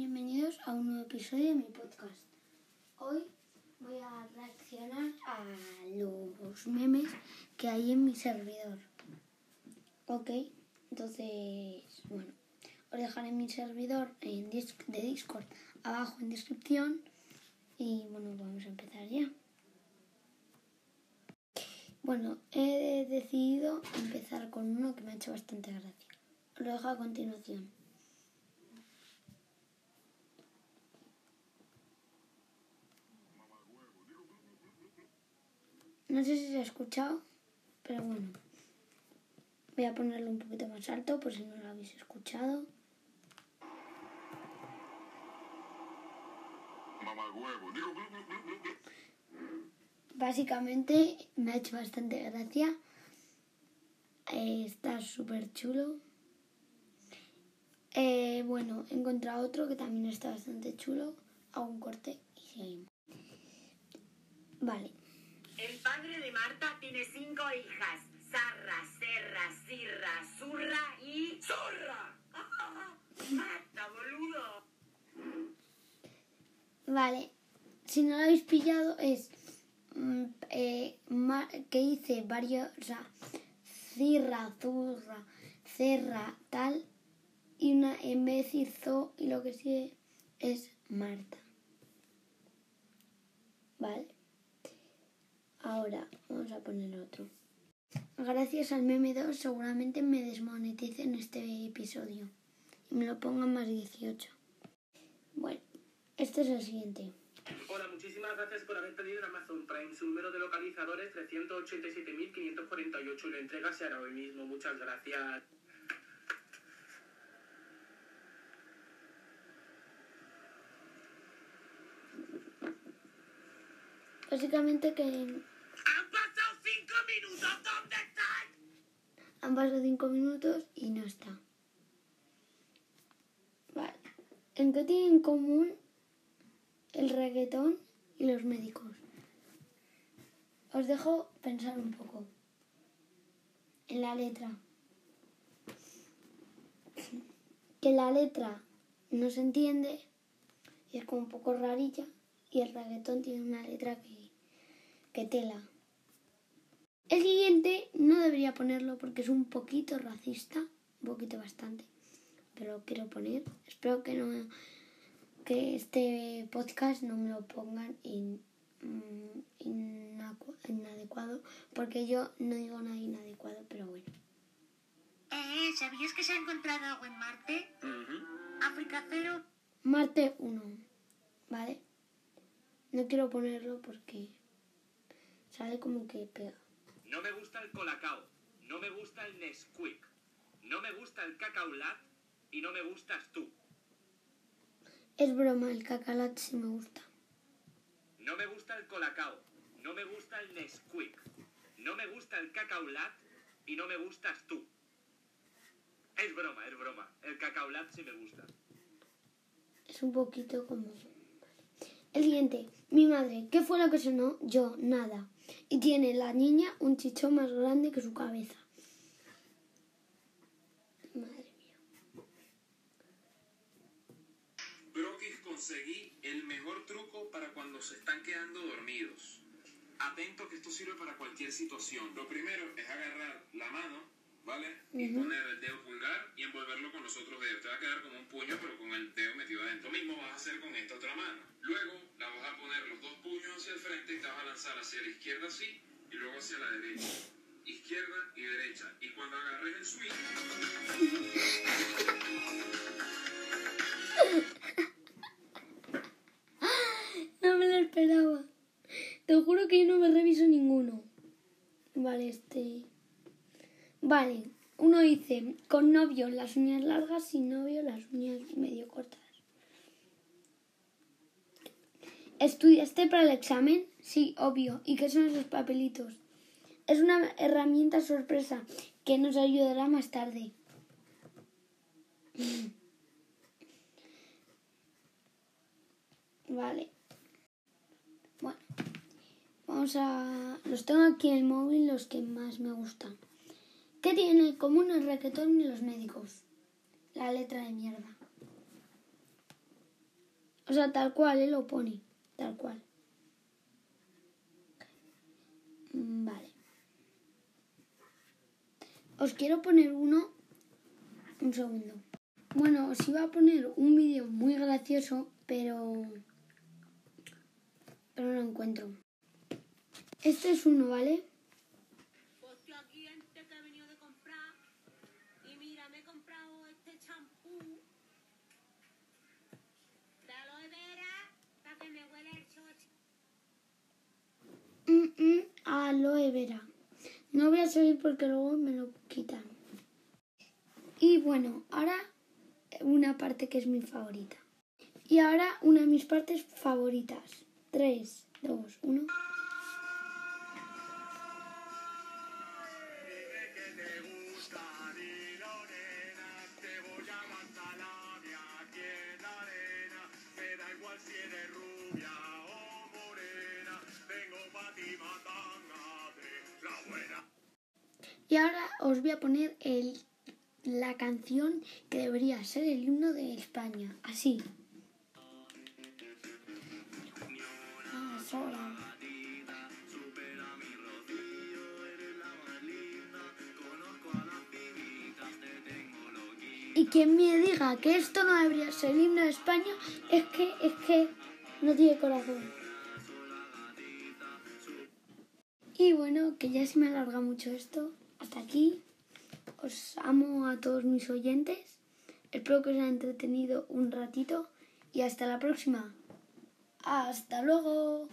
bienvenidos a un nuevo episodio de mi podcast. Hoy voy a reaccionar a los memes que hay en mi servidor. Ok, entonces, bueno, os dejaré mi servidor en de Discord abajo en descripción y bueno, vamos a empezar ya. Bueno, he decidido empezar con uno que me ha hecho bastante gracia. Lo dejo a continuación. No sé si se ha escuchado, pero bueno. Voy a ponerlo un poquito más alto por si no lo habéis escuchado. Básicamente me ha hecho bastante gracia. Eh, está súper chulo. Eh, bueno, he encontrado otro que también está bastante chulo. Hago un corte y seguimos. Vale. De Marta tiene cinco hijas. Sarra, Serra, Sirra, Zurra y... ¡Zorra! ¡Marta, boludo! Vale, si no lo habéis pillado es mm, eh, que hice varios, o sea, cirra, zurra, cerra, tal, y una en vez de y lo que sigue es Marta. Vale. Ahora vamos a poner otro. Gracias al meme 2 seguramente me desmoneticen este episodio y me lo pongan más 18. Bueno, este es el siguiente. Hola, muchísimas gracias por haber pedido en Amazon Prime. Su número de localizador es 387.548 y la entrega se hará hoy mismo. Muchas gracias. Básicamente que ¡Han pasado cinco minutos! ¿Dónde están? han pasado 5 minutos y no está. Vale. ¿En qué tienen en común el reggaetón y los médicos? Os dejo pensar un poco. En la letra. Que la letra no se entiende y es como un poco rarilla y el reggaetón tiene una letra que, que tela. El siguiente no debería ponerlo porque es un poquito racista, un poquito bastante, pero lo quiero poner. Espero que no que este podcast no me lo pongan in- mm, inacu- inadecuado porque yo no digo nada inadecuado, pero bueno. Eh, ¿sabías que se ha encontrado agua en Marte? África cero. Marte 1, ¿vale? No quiero ponerlo porque sale como que pega. No me gusta el colacao. No me gusta el Nesquik. No me gusta el cacao lat y no me gustas tú. Es broma, el cacalat sí me gusta. No me gusta el colacao. No me gusta el Nesquik. No me gusta el cacao lat y no me gustas tú. Es broma, es broma. El cacao lat sí me gusta. Es un poquito como... El siguiente. Mi madre, ¿qué fue lo que sonó? Yo, nada. Y tiene la niña un chichón más grande que su cabeza. Madre mía. Brokis conseguí el mejor truco para cuando se están quedando dormidos. Atento que esto sirve para cualquier situación. Lo primero es agarrar la mano, ¿vale? Y poner el dedo pulgar y envolverlo con los otros dedos. Te va a quedar como un puño, pero con el dedo metido adentro. Lo mismo vas a hacer con esta otra mano. Luego la vas a poner los dos puños hacia el frente y te vas a lanzar hacia la izquierda así y luego hacia la derecha. Izquierda y derecha. Y cuando agarres el swing, No me lo esperaba. Te juro que yo no me reviso ninguno. Vale, este... Vale, uno con novio las uñas largas, sin novio las uñas medio cortas. ¿Estudiaste para el examen? Sí, obvio. ¿Y qué son esos papelitos? Es una herramienta sorpresa que nos ayudará más tarde. Vale. Bueno, vamos a... Los tengo aquí en el móvil los que más me gustan. ¿Qué tienen en común el reggaetón y los médicos? La letra de mierda. O sea, tal cual, él lo pone. Tal cual. Mm, Vale. Os quiero poner uno. Un segundo. Bueno, os iba a poner un vídeo muy gracioso, pero. Pero no lo encuentro. Este es uno, ¿vale? Pues estoy aquí gente que he venido de comprar y mira, me he comprado este champú de aloe vera para que me huele el chocho. Mm, mm, aloe vera. No voy a seguir porque luego me lo quitan. Y bueno, ahora una parte que es mi favorita. Y ahora una de mis partes favoritas. 3, 2, 1. Os voy a poner la canción que debería ser el himno de España. Así. Y quien me diga que esto no debería ser el himno de España es que, es que no tiene corazón. Y bueno, que ya se me alarga mucho esto. Hasta aquí. Os amo a todos mis oyentes. Espero que os haya entretenido un ratito. Y hasta la próxima. Hasta luego.